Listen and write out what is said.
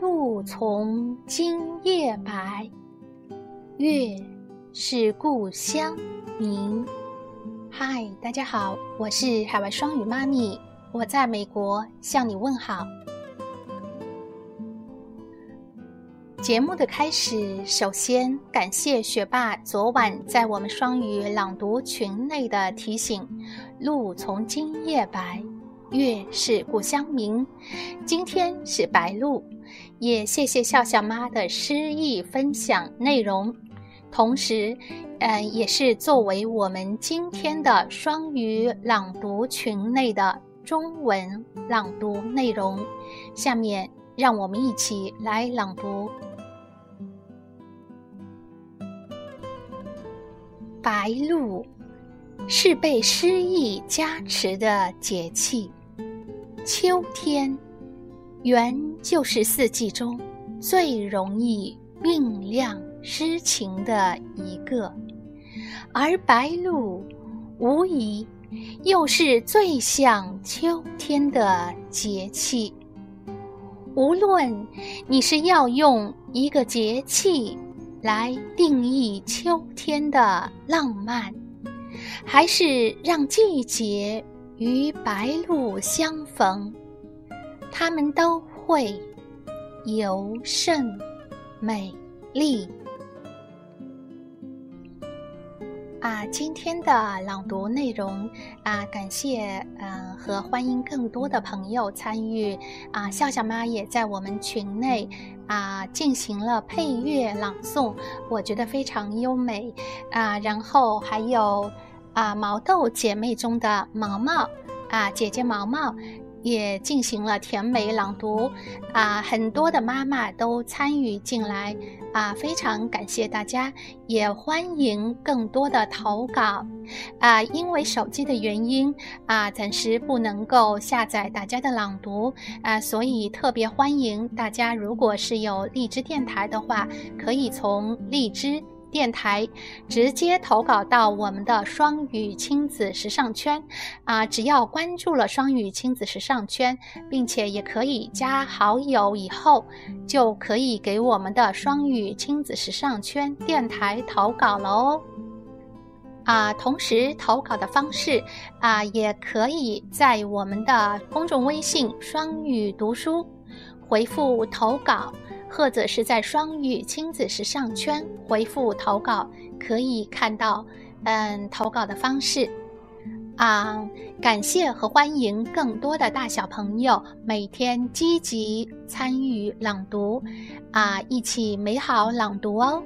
露从今夜白，月是故乡明。嗨，大家好，我是海外双语妈咪，我在美国向你问好。节目的开始，首先感谢学霸昨晚在我们双语朗读群内的提醒：露从今夜白。月是故乡明，今天是白露，也谢谢笑笑妈的诗意分享内容，同时，嗯，也是作为我们今天的双语朗读群内的中文朗读内容。下面让我们一起来朗读。白露是被诗意加持的节气。秋天，原就是四季中最容易酝酿诗情的一个，而白露无疑又是最像秋天的节气。无论你是要用一个节气来定义秋天的浪漫，还是让季节。与白露相逢，他们都会尤甚美丽。啊，今天的朗读内容啊，感谢嗯和欢迎更多的朋友参与啊，笑笑妈也在我们群内啊进行了配乐朗诵，我觉得非常优美啊，然后还有。啊，毛豆姐妹中的毛毛啊，姐姐毛毛也进行了甜美朗读啊，很多的妈妈都参与进来啊，非常感谢大家，也欢迎更多的投稿啊。因为手机的原因啊，暂时不能够下载大家的朗读啊，所以特别欢迎大家，如果是有荔枝电台的话，可以从荔枝。电台直接投稿到我们的双语亲子时尚圈啊，只要关注了双语亲子时尚圈，并且也可以加好友以后，就可以给我们的双语亲子时尚圈电台投稿了哦。啊，同时投稿的方式啊，也可以在我们的公众微信“双语读书”回复投稿。或者是在双语亲子时尚圈回复投稿，可以看到，嗯，投稿的方式。啊，感谢和欢迎更多的大小朋友每天积极参与朗读，啊，一起美好朗读哦。